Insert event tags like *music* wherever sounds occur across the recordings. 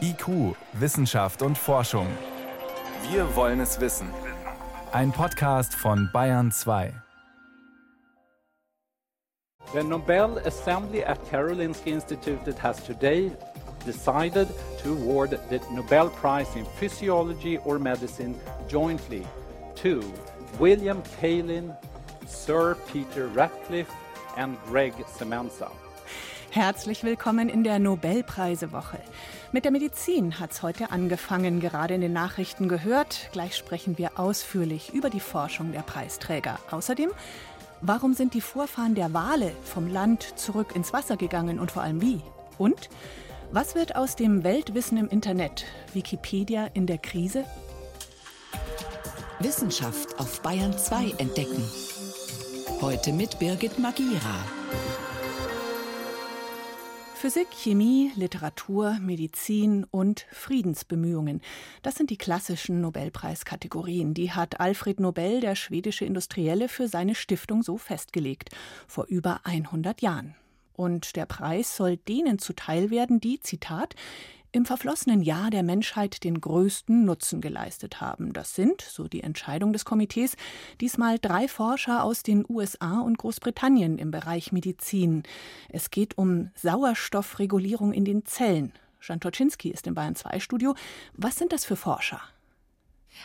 IQ, Wissenschaft und Forschung. Wir wollen es wissen. Ein Podcast von Bayern 2. The Nobel Assembly at Karolinska Institute has today decided to award the Nobel Prize in Physiology or Medicine jointly to William Kaelin, Sir Peter Ratcliffe and Greg Semenza. Herzlich willkommen in der Nobelpreisewoche. Mit der Medizin hat es heute angefangen, gerade in den Nachrichten gehört. Gleich sprechen wir ausführlich über die Forschung der Preisträger. Außerdem, warum sind die Vorfahren der Wale vom Land zurück ins Wasser gegangen und vor allem wie? Und was wird aus dem Weltwissen im Internet? Wikipedia in der Krise? Wissenschaft auf Bayern 2 entdecken. Heute mit Birgit Magira. Physik, Chemie, Literatur, Medizin und Friedensbemühungen. Das sind die klassischen Nobelpreiskategorien. Die hat Alfred Nobel, der schwedische Industrielle, für seine Stiftung so festgelegt, vor über 100 Jahren. Und der Preis soll denen zuteil werden, die, Zitat, im verflossenen Jahr der Menschheit den größten Nutzen geleistet haben. Das sind, so die Entscheidung des Komitees, diesmal drei Forscher aus den USA und Großbritannien im Bereich Medizin. Es geht um Sauerstoffregulierung in den Zellen. Jan Toczynski ist im Bayern 2 Studio. Was sind das für Forscher?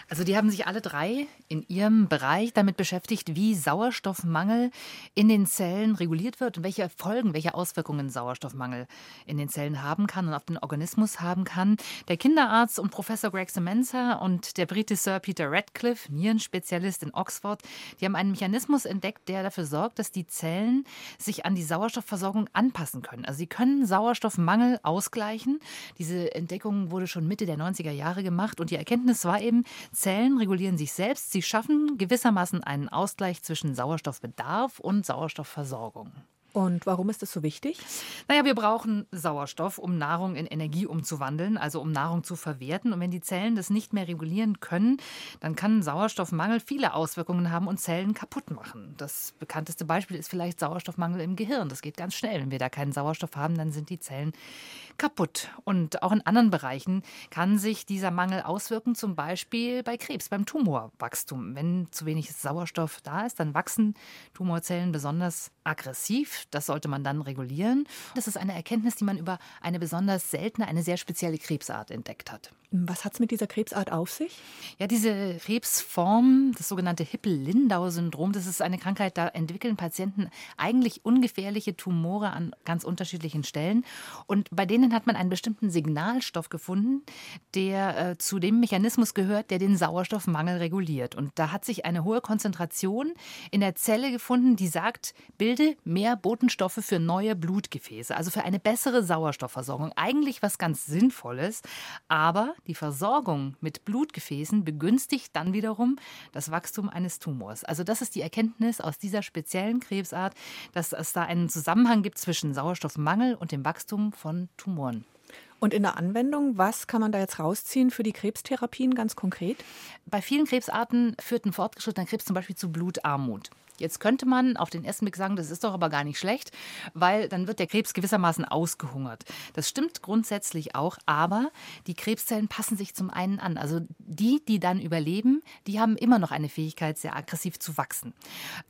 Also die haben sich alle drei in ihrem Bereich damit beschäftigt, wie Sauerstoffmangel in den Zellen reguliert wird und welche Folgen, welche Auswirkungen Sauerstoffmangel in den Zellen haben kann und auf den Organismus haben kann. Der Kinderarzt und Professor Greg Semenza und der Brite Sir Peter Radcliffe, Nierenspezialist in Oxford, die haben einen Mechanismus entdeckt, der dafür sorgt, dass die Zellen sich an die Sauerstoffversorgung anpassen können. Also sie können Sauerstoffmangel ausgleichen. Diese Entdeckung wurde schon Mitte der 90er Jahre gemacht und die Erkenntnis war eben, Zellen regulieren sich selbst. Sie schaffen gewissermaßen einen Ausgleich zwischen Sauerstoffbedarf und Sauerstoffversorgung. Und warum ist das so wichtig? Naja, wir brauchen Sauerstoff, um Nahrung in Energie umzuwandeln, also um Nahrung zu verwerten. Und wenn die Zellen das nicht mehr regulieren können, dann kann Sauerstoffmangel viele Auswirkungen haben und Zellen kaputt machen. Das bekannteste Beispiel ist vielleicht Sauerstoffmangel im Gehirn. Das geht ganz schnell. Wenn wir da keinen Sauerstoff haben, dann sind die Zellen kaputt. Und auch in anderen Bereichen kann sich dieser Mangel auswirken, zum Beispiel bei Krebs, beim Tumorwachstum. Wenn zu wenig Sauerstoff da ist, dann wachsen Tumorzellen besonders aggressiv. Das sollte man dann regulieren. Das ist eine Erkenntnis, die man über eine besonders seltene, eine sehr spezielle Krebsart entdeckt hat. Was hat es mit dieser Krebsart auf sich? Ja, diese Krebsform, das sogenannte Hippel-Lindau-Syndrom, das ist eine Krankheit, da entwickeln Patienten eigentlich ungefährliche Tumore an ganz unterschiedlichen Stellen. Und bei denen hat man einen bestimmten Signalstoff gefunden, der äh, zu dem Mechanismus gehört, der den Sauerstoffmangel reguliert. Und da hat sich eine hohe Konzentration in der Zelle gefunden, die sagt, bilde mehr Botenstoffe für neue Blutgefäße, also für eine bessere Sauerstoffversorgung. Eigentlich was ganz Sinnvolles, aber die Versorgung mit Blutgefäßen begünstigt dann wiederum das Wachstum eines Tumors. Also das ist die Erkenntnis aus dieser speziellen Krebsart, dass es da einen Zusammenhang gibt zwischen Sauerstoffmangel und dem Wachstum von Tumoren. Und in der Anwendung, was kann man da jetzt rausziehen für die Krebstherapien ganz konkret? Bei vielen Krebsarten führt ein fortgeschrittener Krebs zum Beispiel zu Blutarmut. Jetzt könnte man auf den ersten Blick sagen, das ist doch aber gar nicht schlecht, weil dann wird der Krebs gewissermaßen ausgehungert. Das stimmt grundsätzlich auch, aber die Krebszellen passen sich zum einen an. Also die, die dann überleben, die haben immer noch eine Fähigkeit, sehr aggressiv zu wachsen.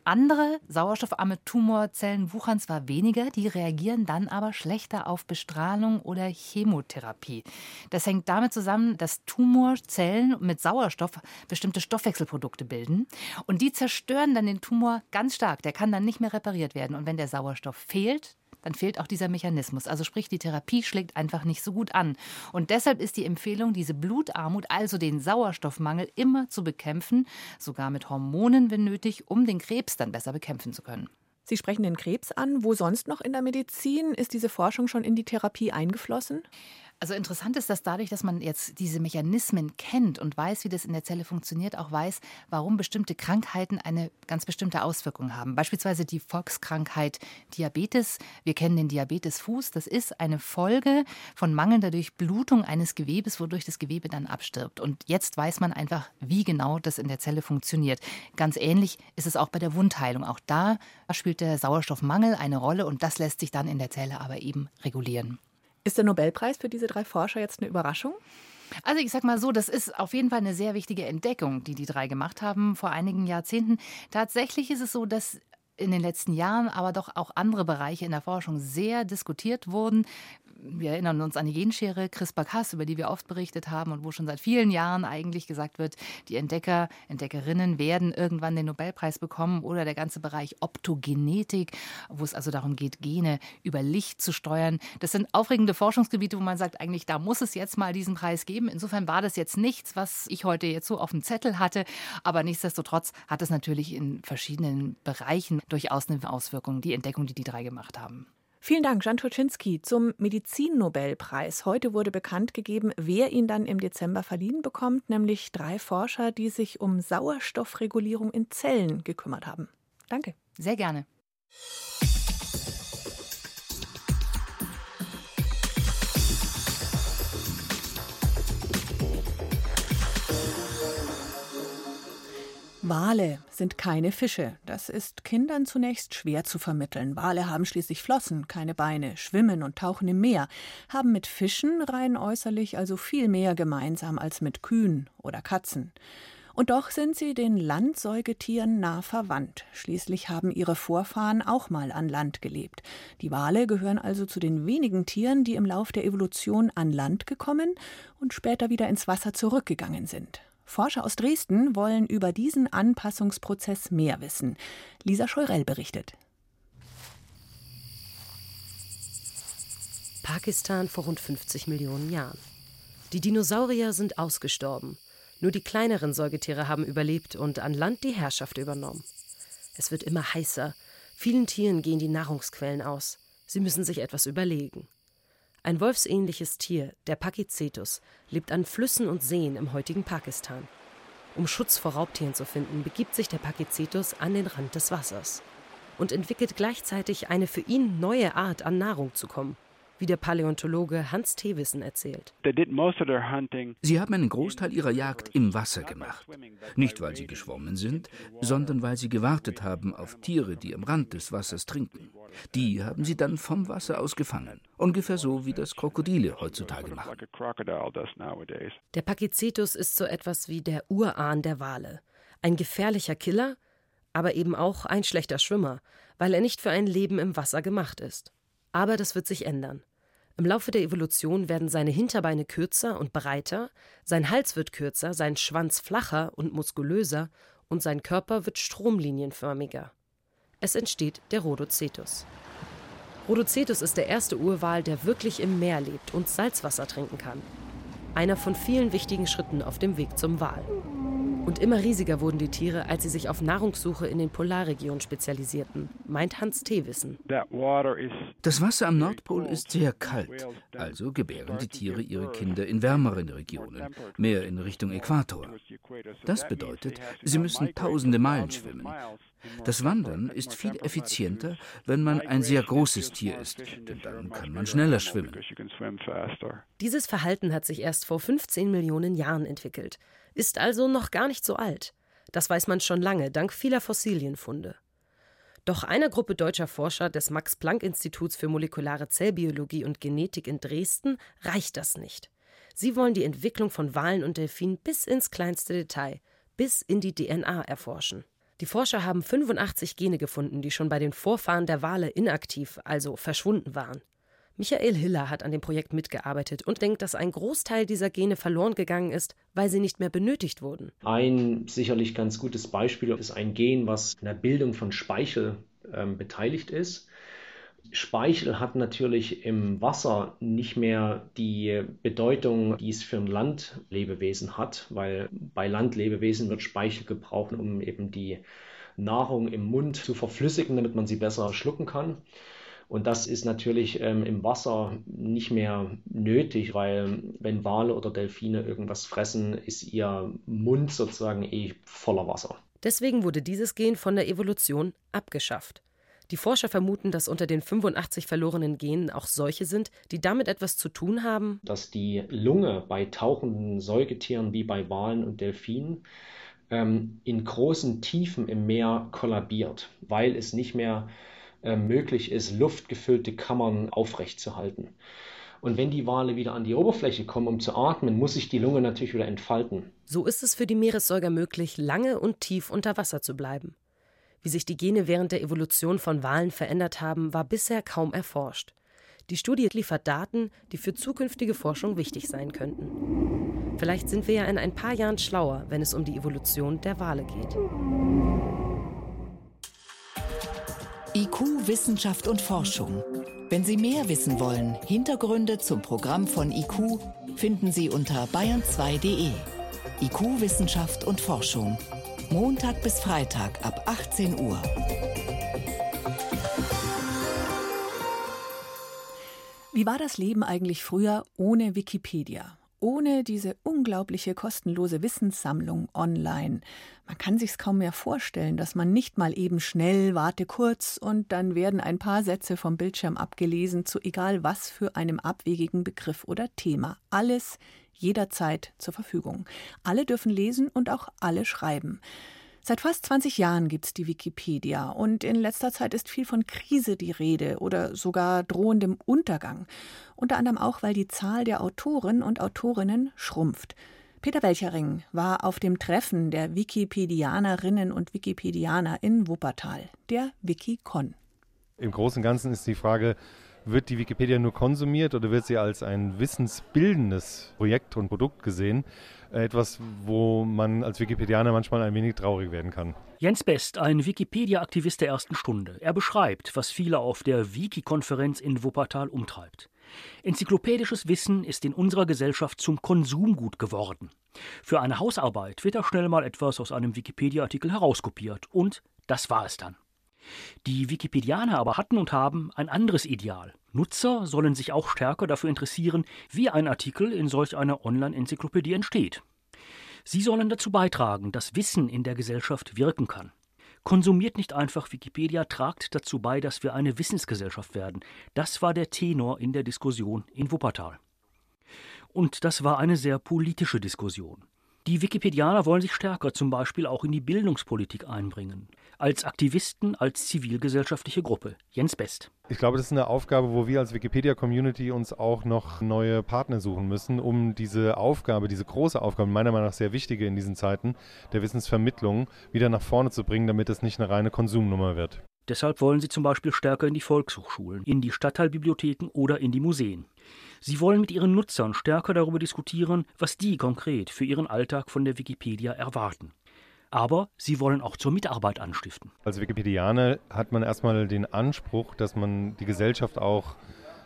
Andere sauerstoffarme Tumorzellen wuchern zwar weniger, die reagieren dann aber schlechter auf Bestrahlung oder Chemotherapie. Das hängt damit zusammen, dass Tumorzellen mit Sauerstoff bestimmte Stoffwechselprodukte bilden und die zerstören dann den Tumor ganz stark. Der kann dann nicht mehr repariert werden. Und wenn der Sauerstoff fehlt, dann fehlt auch dieser Mechanismus. Also sprich, die Therapie schlägt einfach nicht so gut an. Und deshalb ist die Empfehlung, diese Blutarmut, also den Sauerstoffmangel, immer zu bekämpfen, sogar mit Hormonen, wenn nötig, um den Krebs dann besser bekämpfen zu können. Sie sprechen den Krebs an. Wo sonst noch in der Medizin ist diese Forschung schon in die Therapie eingeflossen? Also interessant ist, dass dadurch, dass man jetzt diese Mechanismen kennt und weiß, wie das in der Zelle funktioniert, auch weiß, warum bestimmte Krankheiten eine ganz bestimmte Auswirkung haben. Beispielsweise die Volkskrankheit Diabetes. Wir kennen den Diabetesfuß. Das ist eine Folge von mangelnder Durchblutung eines Gewebes, wodurch das Gewebe dann abstirbt. Und jetzt weiß man einfach, wie genau das in der Zelle funktioniert. Ganz ähnlich ist es auch bei der Wundheilung. Auch da spielt der Sauerstoffmangel eine Rolle und das lässt sich dann in der Zelle aber eben regulieren. Ist der Nobelpreis für diese drei Forscher jetzt eine Überraschung? Also ich sag mal so, das ist auf jeden Fall eine sehr wichtige Entdeckung, die die drei gemacht haben vor einigen Jahrzehnten. Tatsächlich ist es so, dass in den letzten Jahren aber doch auch andere Bereiche in der Forschung sehr diskutiert wurden wir erinnern uns an die Genschere CRISPR-Cas, über die wir oft berichtet haben und wo schon seit vielen Jahren eigentlich gesagt wird, die Entdecker, Entdeckerinnen werden irgendwann den Nobelpreis bekommen oder der ganze Bereich Optogenetik, wo es also darum geht, Gene über Licht zu steuern. Das sind aufregende Forschungsgebiete, wo man sagt, eigentlich da muss es jetzt mal diesen Preis geben. Insofern war das jetzt nichts, was ich heute jetzt so auf dem Zettel hatte, aber nichtsdestotrotz hat es natürlich in verschiedenen Bereichen durchaus eine Auswirkung, die Entdeckung, die die drei gemacht haben. Vielen Dank, Jan Turczynski, zum Medizinnobelpreis. Heute wurde bekannt gegeben, wer ihn dann im Dezember verliehen bekommt, nämlich drei Forscher, die sich um Sauerstoffregulierung in Zellen gekümmert haben. Danke. Sehr gerne. Wale sind keine Fische. Das ist Kindern zunächst schwer zu vermitteln. Wale haben schließlich Flossen, keine Beine, schwimmen und tauchen im Meer, haben mit Fischen rein äußerlich also viel mehr gemeinsam als mit Kühen oder Katzen. Und doch sind sie den Landsäugetieren nah verwandt. Schließlich haben ihre Vorfahren auch mal an Land gelebt. Die Wale gehören also zu den wenigen Tieren, die im Lauf der Evolution an Land gekommen und später wieder ins Wasser zurückgegangen sind. Forscher aus Dresden wollen über diesen Anpassungsprozess mehr wissen. Lisa Scheurell berichtet. Pakistan vor rund 50 Millionen Jahren. Die Dinosaurier sind ausgestorben. Nur die kleineren Säugetiere haben überlebt und an Land die Herrschaft übernommen. Es wird immer heißer. Vielen Tieren gehen die Nahrungsquellen aus. Sie müssen sich etwas überlegen. Ein wolfsähnliches Tier, der Pakicetus, lebt an Flüssen und Seen im heutigen Pakistan. Um Schutz vor Raubtieren zu finden, begibt sich der Pakicetus an den Rand des Wassers und entwickelt gleichzeitig eine für ihn neue Art an Nahrung zu kommen wie der Paläontologe Hans Thewissen erzählt. Sie haben einen Großteil ihrer Jagd im Wasser gemacht. Nicht, weil sie geschwommen sind, sondern weil sie gewartet haben auf Tiere, die am Rand des Wassers trinken. Die haben sie dann vom Wasser aus gefangen. Ungefähr so, wie das Krokodile heutzutage machen. Der Pakicetus ist so etwas wie der Urahn der Wale. Ein gefährlicher Killer, aber eben auch ein schlechter Schwimmer, weil er nicht für ein Leben im Wasser gemacht ist. Aber das wird sich ändern. Im Laufe der Evolution werden seine Hinterbeine kürzer und breiter, sein Hals wird kürzer, sein Schwanz flacher und muskulöser und sein Körper wird stromlinienförmiger. Es entsteht der Rhodocetus. Rhodocetus ist der erste Urwal, der wirklich im Meer lebt und Salzwasser trinken kann. Einer von vielen wichtigen Schritten auf dem Weg zum Wal. Und immer riesiger wurden die Tiere, als sie sich auf Nahrungssuche in den Polarregionen spezialisierten, meint Hans Thewissen. Das Wasser am Nordpol ist sehr kalt, also gebären die Tiere ihre Kinder in wärmeren Regionen, mehr in Richtung Äquator. Das bedeutet, sie müssen tausende Meilen schwimmen. Das Wandern ist viel effizienter, wenn man ein sehr großes Tier ist, denn dann kann man schneller schwimmen. Dieses Verhalten hat sich erst vor 15 Millionen Jahren entwickelt ist also noch gar nicht so alt. Das weiß man schon lange, dank vieler Fossilienfunde. Doch einer Gruppe deutscher Forscher des Max-Planck-Instituts für molekulare Zellbiologie und Genetik in Dresden reicht das nicht. Sie wollen die Entwicklung von Walen und Delfinen bis ins kleinste Detail, bis in die DNA erforschen. Die Forscher haben 85 Gene gefunden, die schon bei den Vorfahren der Wale inaktiv, also verschwunden waren. Michael Hiller hat an dem Projekt mitgearbeitet und denkt, dass ein Großteil dieser Gene verloren gegangen ist, weil sie nicht mehr benötigt wurden. Ein sicherlich ganz gutes Beispiel ist ein Gen, was in der Bildung von Speichel ähm, beteiligt ist. Speichel hat natürlich im Wasser nicht mehr die Bedeutung, die es für ein Landlebewesen hat, weil bei Landlebewesen wird Speichel gebraucht, um eben die Nahrung im Mund zu verflüssigen, damit man sie besser schlucken kann. Und das ist natürlich ähm, im Wasser nicht mehr nötig, weil wenn Wale oder Delfine irgendwas fressen, ist ihr Mund sozusagen eh voller Wasser. Deswegen wurde dieses Gen von der Evolution abgeschafft. Die Forscher vermuten, dass unter den 85 verlorenen Genen auch solche sind, die damit etwas zu tun haben. Dass die Lunge bei tauchenden Säugetieren wie bei Walen und Delfinen ähm, in großen Tiefen im Meer kollabiert, weil es nicht mehr möglich ist, luftgefüllte Kammern aufrechtzuerhalten. Und wenn die Wale wieder an die Oberfläche kommen, um zu atmen, muss sich die Lunge natürlich wieder entfalten. So ist es für die Meeressäuger möglich, lange und tief unter Wasser zu bleiben. Wie sich die Gene während der Evolution von Walen verändert haben, war bisher kaum erforscht. Die Studie liefert Daten, die für zukünftige Forschung wichtig sein könnten. Vielleicht sind wir ja in ein paar Jahren schlauer, wenn es um die Evolution der Wale geht. IQ, Wissenschaft und Forschung. Wenn Sie mehr wissen wollen, Hintergründe zum Programm von IQ finden Sie unter bayern2.de. IQ, Wissenschaft und Forschung. Montag bis Freitag ab 18 Uhr. Wie war das Leben eigentlich früher ohne Wikipedia? Ohne diese unglaubliche kostenlose Wissenssammlung online. Man kann sich's kaum mehr vorstellen, dass man nicht mal eben schnell warte kurz und dann werden ein paar Sätze vom Bildschirm abgelesen zu egal was für einem abwegigen Begriff oder Thema. Alles jederzeit zur Verfügung. Alle dürfen lesen und auch alle schreiben. Seit fast 20 Jahren gibt es die Wikipedia und in letzter Zeit ist viel von Krise die Rede oder sogar drohendem Untergang. Unter anderem auch, weil die Zahl der Autoren und Autorinnen schrumpft. Peter Welchering war auf dem Treffen der Wikipedianerinnen und Wikipedianer in Wuppertal, der Wikicon. Im Großen und Ganzen ist die Frage, wird die Wikipedia nur konsumiert oder wird sie als ein wissensbildendes Projekt und Produkt gesehen? Etwas, wo man als Wikipedianer manchmal ein wenig traurig werden kann. Jens Best, ein Wikipedia-Aktivist der ersten Stunde. Er beschreibt, was viele auf der Wiki-Konferenz in Wuppertal umtreibt. Enzyklopädisches Wissen ist in unserer Gesellschaft zum Konsumgut geworden. Für eine Hausarbeit wird da schnell mal etwas aus einem Wikipedia-Artikel herauskopiert und das war es dann. Die Wikipedianer aber hatten und haben ein anderes Ideal. Nutzer sollen sich auch stärker dafür interessieren, wie ein Artikel in solch einer Online-Enzyklopädie entsteht. Sie sollen dazu beitragen, dass Wissen in der Gesellschaft wirken kann. Konsumiert nicht einfach Wikipedia, tragt dazu bei, dass wir eine Wissensgesellschaft werden. Das war der Tenor in der Diskussion in Wuppertal. Und das war eine sehr politische Diskussion. Die Wikipedianer wollen sich stärker zum Beispiel auch in die Bildungspolitik einbringen. Als Aktivisten, als zivilgesellschaftliche Gruppe. Jens Best. Ich glaube, das ist eine Aufgabe, wo wir als Wikipedia-Community uns auch noch neue Partner suchen müssen, um diese Aufgabe, diese große Aufgabe, meiner Meinung nach sehr wichtige in diesen Zeiten, der Wissensvermittlung wieder nach vorne zu bringen, damit es nicht eine reine Konsumnummer wird. Deshalb wollen sie zum Beispiel stärker in die Volkshochschulen, in die Stadtteilbibliotheken oder in die Museen. Sie wollen mit ihren Nutzern stärker darüber diskutieren, was die konkret für ihren Alltag von der Wikipedia erwarten. Aber sie wollen auch zur Mitarbeit anstiften. Als Wikipedianer hat man erstmal den Anspruch, dass man die Gesellschaft auch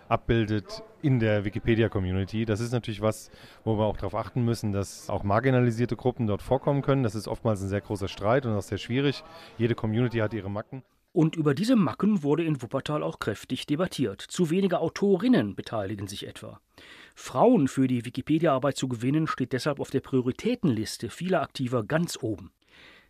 abbildet in der Wikipedia-Community. Das ist natürlich was, wo wir auch darauf achten müssen, dass auch marginalisierte Gruppen dort vorkommen können. Das ist oftmals ein sehr großer Streit und auch sehr schwierig. Jede Community hat ihre Macken. Und über diese Macken wurde in Wuppertal auch kräftig debattiert. Zu wenige Autorinnen beteiligen sich etwa. Frauen für die Wikipedia-Arbeit zu gewinnen, steht deshalb auf der Prioritätenliste vieler Aktiver ganz oben.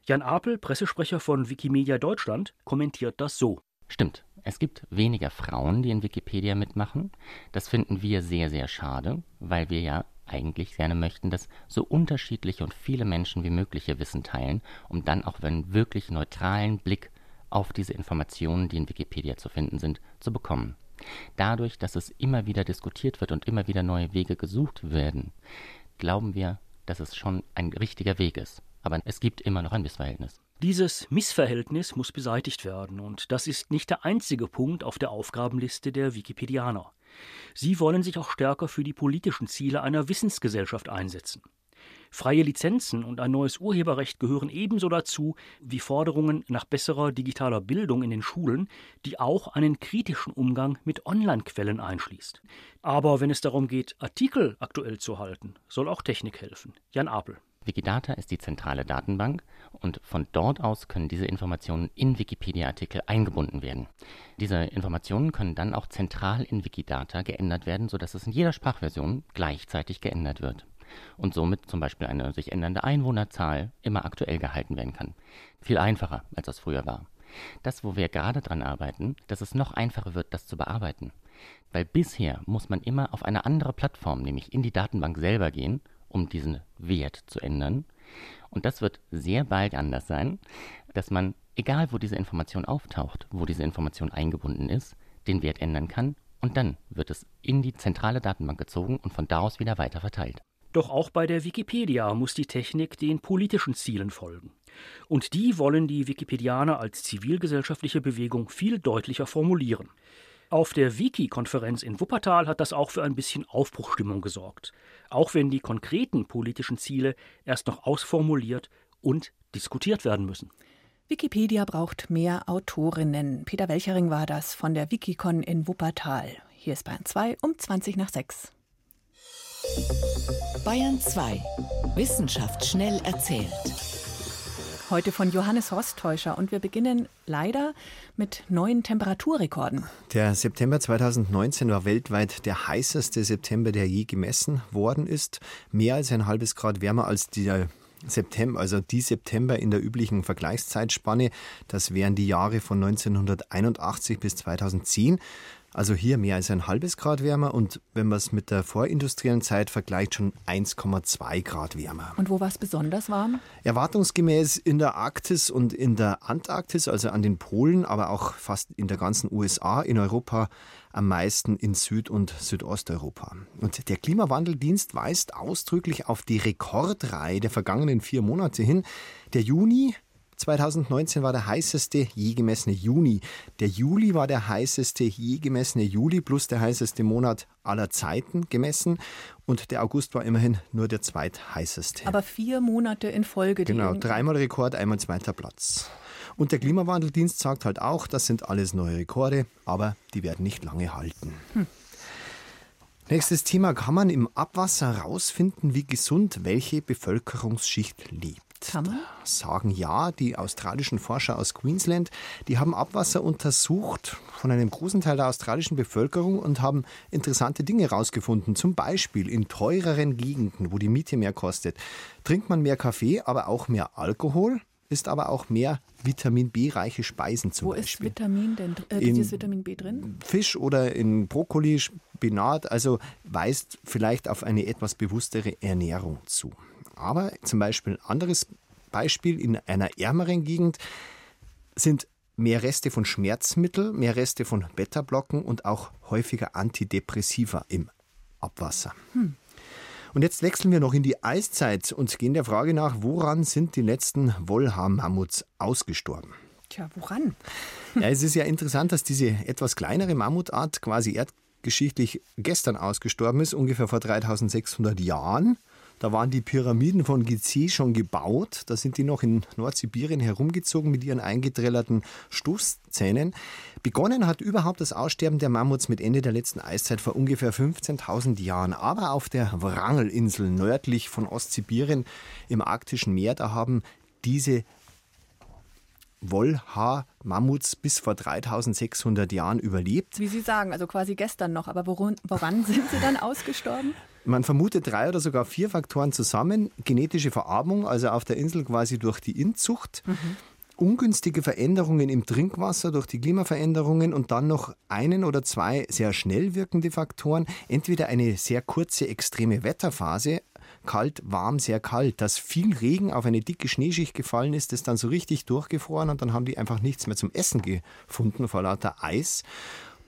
Jan Apel, Pressesprecher von Wikimedia Deutschland, kommentiert das so. Stimmt. Es gibt weniger Frauen, die in Wikipedia mitmachen. Das finden wir sehr, sehr schade, weil wir ja eigentlich gerne möchten, dass so unterschiedliche und viele Menschen wie möglich ihr Wissen teilen, um dann auch einen wirklich neutralen Blick auf diese Informationen, die in Wikipedia zu finden sind, zu bekommen. Dadurch, dass es immer wieder diskutiert wird und immer wieder neue Wege gesucht werden, glauben wir, dass es schon ein richtiger Weg ist. Aber es gibt immer noch ein Missverhältnis. Dieses Missverhältnis muss beseitigt werden, und das ist nicht der einzige Punkt auf der Aufgabenliste der Wikipedianer. Sie wollen sich auch stärker für die politischen Ziele einer Wissensgesellschaft einsetzen. Freie Lizenzen und ein neues Urheberrecht gehören ebenso dazu wie Forderungen nach besserer digitaler Bildung in den Schulen, die auch einen kritischen Umgang mit Online-Quellen einschließt. Aber wenn es darum geht, Artikel aktuell zu halten, soll auch Technik helfen. Jan Apel. Wikidata ist die zentrale Datenbank und von dort aus können diese Informationen in Wikipedia-Artikel eingebunden werden. Diese Informationen können dann auch zentral in Wikidata geändert werden, sodass es in jeder Sprachversion gleichzeitig geändert wird und somit zum Beispiel eine sich ändernde Einwohnerzahl immer aktuell gehalten werden kann. Viel einfacher, als das früher war. Das, wo wir gerade dran arbeiten, dass es noch einfacher wird, das zu bearbeiten. Weil bisher muss man immer auf eine andere Plattform, nämlich in die Datenbank selber gehen, um diesen Wert zu ändern. Und das wird sehr bald anders sein, dass man, egal wo diese Information auftaucht, wo diese Information eingebunden ist, den Wert ändern kann und dann wird es in die zentrale Datenbank gezogen und von da aus wieder weiter verteilt. Doch auch bei der Wikipedia muss die Technik den politischen Zielen folgen. Und die wollen die Wikipedianer als zivilgesellschaftliche Bewegung viel deutlicher formulieren. Auf der Wiki-Konferenz in Wuppertal hat das auch für ein bisschen Aufbruchstimmung gesorgt, auch wenn die konkreten politischen Ziele erst noch ausformuliert und diskutiert werden müssen. Wikipedia braucht mehr Autorinnen. Peter Welchering war das von der Wikicon in Wuppertal. Hier ist Bayern 2 um 20 nach 6. Bayern 2. Wissenschaft schnell erzählt. Heute von Johannes Rostäuscher und wir beginnen leider mit neuen Temperaturrekorden. Der September 2019 war weltweit der heißeste September, der je gemessen worden ist. Mehr als ein halbes Grad wärmer als der September, also die September in der üblichen Vergleichszeitspanne. Das wären die Jahre von 1981 bis 2010. Also hier mehr als ein halbes Grad wärmer und wenn man es mit der vorindustriellen Zeit vergleicht, schon 1,2 Grad wärmer. Und wo war es besonders warm? Erwartungsgemäß in der Arktis und in der Antarktis, also an den Polen, aber auch fast in der ganzen USA, in Europa am meisten in Süd- und Südosteuropa. Und der Klimawandeldienst weist ausdrücklich auf die Rekordreihe der vergangenen vier Monate hin. Der Juni 2019 war der heißeste je gemessene Juni. Der Juli war der heißeste je gemessene Juli plus der heißeste Monat aller Zeiten gemessen. Und der August war immerhin nur der zweitheißeste. Aber vier Monate in Folge. Genau, dreimal Rekord, einmal zweiter Platz. Und der Klimawandeldienst sagt halt auch, das sind alles neue Rekorde, aber die werden nicht lange halten. Hm. Nächstes Thema, kann man im Abwasser herausfinden, wie gesund welche Bevölkerungsschicht lebt? Kann man? Sagen ja, die australischen Forscher aus Queensland, die haben Abwasser untersucht von einem großen Teil der australischen Bevölkerung und haben interessante Dinge herausgefunden. Zum Beispiel in teureren Gegenden, wo die Miete mehr kostet, trinkt man mehr Kaffee, aber auch mehr Alkohol ist aber auch mehr Vitamin B-reiche Speisen zum Wo Beispiel. ist Vitamin denn? Äh, in Vitamin B drin? Fisch oder in Brokkoli, Spinat, also weist vielleicht auf eine etwas bewusstere Ernährung zu. Aber zum Beispiel ein anderes Beispiel in einer ärmeren Gegend sind mehr Reste von Schmerzmitteln, mehr Reste von Beta-Blocken und auch häufiger Antidepressiva im Abwasser. Hm. Und jetzt wechseln wir noch in die Eiszeit und gehen der Frage nach, woran sind die letzten Wollhaar-Mammuts ausgestorben? Tja, woran? Ja, es ist ja interessant, dass diese etwas kleinere Mammutart quasi erdgeschichtlich gestern ausgestorben ist, ungefähr vor 3600 Jahren. Da waren die Pyramiden von Gizeh schon gebaut. Da sind die noch in Nordsibirien herumgezogen mit ihren eingedrillerten Stoßzähnen. Begonnen hat überhaupt das Aussterben der Mammuts mit Ende der letzten Eiszeit vor ungefähr 15.000 Jahren. Aber auf der Wrangelinsel nördlich von Ostsibirien im arktischen Meer, da haben diese Wollhaar-Mammuts bis vor 3600 Jahren überlebt. Wie Sie sagen, also quasi gestern noch. Aber woran, woran *laughs* sind sie dann ausgestorben? Man vermutet drei oder sogar vier Faktoren zusammen. Genetische Vererbung, also auf der Insel quasi durch die Inzucht. Mhm. Ungünstige Veränderungen im Trinkwasser durch die Klimaveränderungen und dann noch einen oder zwei sehr schnell wirkende Faktoren. Entweder eine sehr kurze extreme Wetterphase, kalt, warm, sehr kalt, dass viel Regen auf eine dicke Schneeschicht gefallen ist, das dann so richtig durchgefroren und dann haben die einfach nichts mehr zum Essen gefunden vor lauter Eis.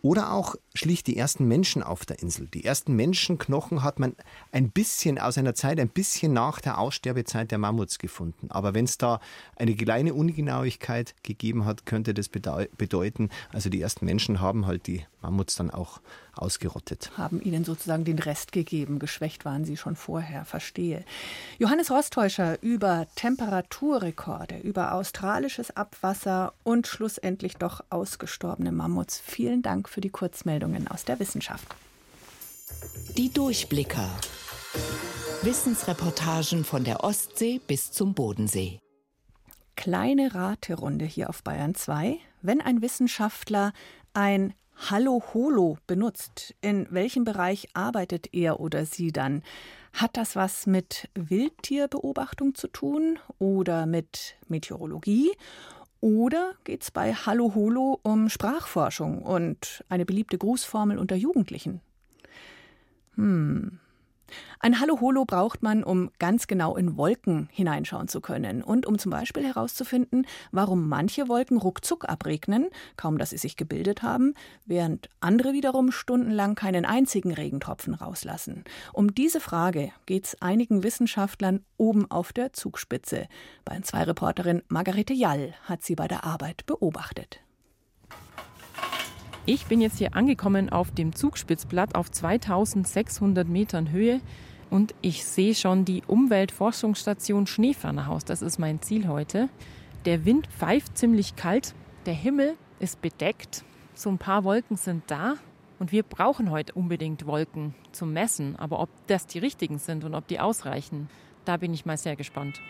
Oder auch schlicht die ersten Menschen auf der Insel. Die ersten Menschenknochen hat man ein bisschen aus einer Zeit, ein bisschen nach der Aussterbezeit der Mammuts gefunden. Aber wenn es da eine kleine Ungenauigkeit gegeben hat, könnte das bedeuten, also die ersten Menschen haben halt die Mammuts dann auch ausgerottet. Haben ihnen sozusagen den Rest gegeben. Geschwächt waren sie schon vorher, verstehe. Johannes Rostäuscher über Temperaturrekorde, über australisches Abwasser und schlussendlich doch ausgestorbene Mammuts. Vielen Dank für die Kurzmeldungen aus der Wissenschaft. Die Durchblicker. Wissensreportagen von der Ostsee bis zum Bodensee. Kleine Raterunde hier auf Bayern 2. Wenn ein Wissenschaftler ein Hallo Holo benutzt, in welchem Bereich arbeitet er oder sie dann? Hat das was mit Wildtierbeobachtung zu tun oder mit Meteorologie? Oder geht es bei Hallo Holo um Sprachforschung und eine beliebte Grußformel unter Jugendlichen? Hm. Ein Hallo-Holo braucht man, um ganz genau in Wolken hineinschauen zu können und um zum Beispiel herauszufinden, warum manche Wolken ruckzuck abregnen, kaum dass sie sich gebildet haben, während andere wiederum stundenlang keinen einzigen Regentropfen rauslassen. Um diese Frage geht es einigen Wissenschaftlern oben auf der Zugspitze. Bayern 2 Reporterin Margarete Jall hat sie bei der Arbeit beobachtet. Ich bin jetzt hier angekommen auf dem Zugspitzplatt auf 2600 Metern Höhe und ich sehe schon die Umweltforschungsstation Schneefernerhaus. Das ist mein Ziel heute. Der Wind pfeift ziemlich kalt, der Himmel ist bedeckt, so ein paar Wolken sind da und wir brauchen heute unbedingt Wolken zum Messen. Aber ob das die richtigen sind und ob die ausreichen, da bin ich mal sehr gespannt.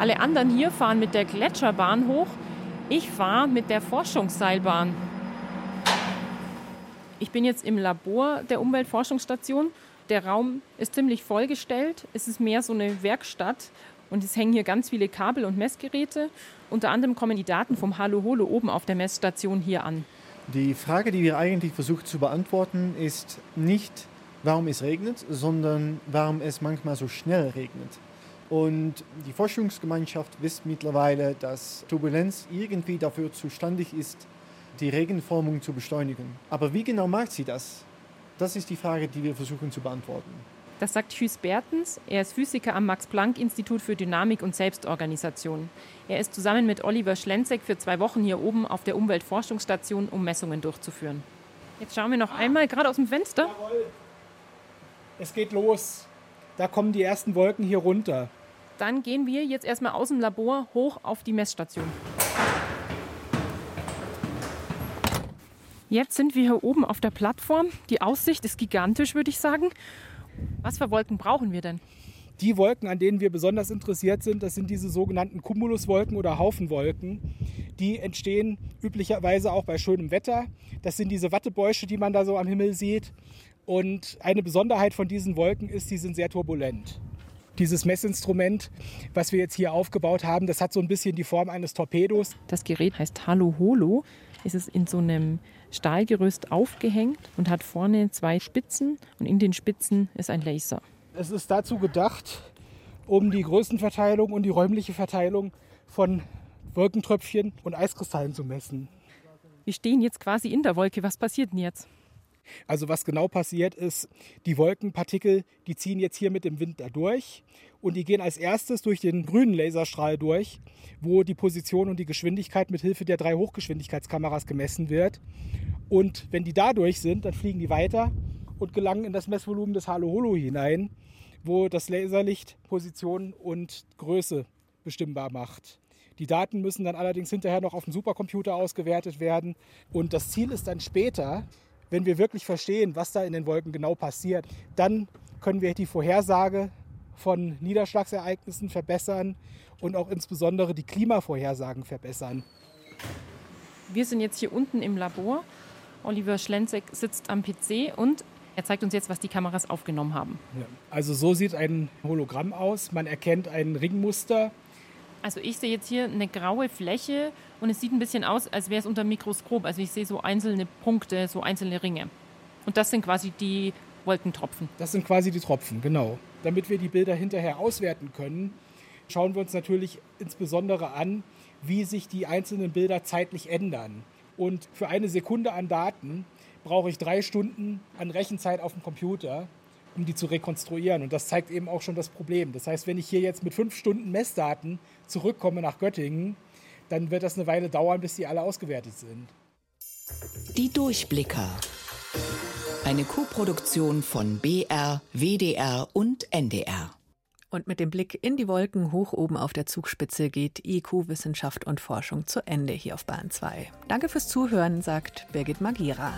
Alle anderen hier fahren mit der Gletscherbahn hoch ich fahre mit der Forschungsseilbahn. Ich bin jetzt im Labor der Umweltforschungsstation. Der Raum ist ziemlich vollgestellt. Es ist mehr so eine Werkstatt und es hängen hier ganz viele Kabel und Messgeräte. Unter anderem kommen die Daten vom Hallo Holo oben auf der Messstation hier an. Die Frage, die wir eigentlich versuchen zu beantworten, ist nicht, warum es regnet, sondern warum es manchmal so schnell regnet. Und die Forschungsgemeinschaft wisst mittlerweile, dass Turbulenz irgendwie dafür zuständig ist, die Regenformung zu beschleunigen. Aber wie genau macht sie das? Das ist die Frage, die wir versuchen zu beantworten. Das sagt Hüs Bertens. Er ist Physiker am Max-Planck-Institut für Dynamik und Selbstorganisation. Er ist zusammen mit Oliver Schlenzek für zwei Wochen hier oben auf der Umweltforschungsstation, um Messungen durchzuführen. Jetzt schauen wir noch einmal gerade aus dem Fenster. Jawohl. Es geht los. Da kommen die ersten Wolken hier runter. Dann gehen wir jetzt erstmal aus dem Labor hoch auf die Messstation. Jetzt sind wir hier oben auf der Plattform. Die Aussicht ist gigantisch, würde ich sagen. Was für Wolken brauchen wir denn? Die Wolken, an denen wir besonders interessiert sind, das sind diese sogenannten Cumuluswolken oder Haufenwolken. Die entstehen üblicherweise auch bei schönem Wetter. Das sind diese Wattebäusche, die man da so am Himmel sieht. Und eine Besonderheit von diesen Wolken ist, sie sind sehr turbulent. Dieses Messinstrument, was wir jetzt hier aufgebaut haben, das hat so ein bisschen die Form eines Torpedos. Das Gerät heißt Halo Holo. Es ist in so einem Stahlgerüst aufgehängt und hat vorne zwei Spitzen und in den Spitzen ist ein Laser. Es ist dazu gedacht, um die Größenverteilung und die räumliche Verteilung von Wolkentröpfchen und Eiskristallen zu messen. Wir stehen jetzt quasi in der Wolke. Was passiert denn jetzt? Also was genau passiert ist, die Wolkenpartikel, die ziehen jetzt hier mit dem Wind da durch und die gehen als erstes durch den grünen Laserstrahl durch, wo die Position und die Geschwindigkeit mit Hilfe der drei Hochgeschwindigkeitskameras gemessen wird. Und wenn die da durch sind, dann fliegen die weiter und gelangen in das Messvolumen des Halo-Holo hinein, wo das Laserlicht Position und Größe bestimmbar macht. Die Daten müssen dann allerdings hinterher noch auf dem Supercomputer ausgewertet werden. Und das Ziel ist dann später, wenn wir wirklich verstehen, was da in den Wolken genau passiert, dann können wir die Vorhersage von Niederschlagsereignissen verbessern und auch insbesondere die Klimavorhersagen verbessern. Wir sind jetzt hier unten im Labor. Oliver Schlenzek sitzt am PC und er zeigt uns jetzt, was die Kameras aufgenommen haben. Ja, also so sieht ein Hologramm aus. Man erkennt ein Ringmuster also ich sehe jetzt hier eine graue Fläche und es sieht ein bisschen aus, als wäre es unter dem Mikroskop. Also ich sehe so einzelne Punkte, so einzelne Ringe. Und das sind quasi die Wolkentropfen. Das sind quasi die Tropfen, genau. Damit wir die Bilder hinterher auswerten können, schauen wir uns natürlich insbesondere an, wie sich die einzelnen Bilder zeitlich ändern. Und für eine Sekunde an Daten brauche ich drei Stunden an Rechenzeit auf dem Computer um die zu rekonstruieren. Und das zeigt eben auch schon das Problem. Das heißt, wenn ich hier jetzt mit fünf Stunden Messdaten zurückkomme nach Göttingen, dann wird das eine Weile dauern, bis die alle ausgewertet sind. Die Durchblicker. Eine Co-Produktion von BR, WDR und NDR. Und mit dem Blick in die Wolken hoch oben auf der Zugspitze geht IQ Wissenschaft und Forschung zu Ende hier auf Bahn 2. Danke fürs Zuhören, sagt Birgit Magira.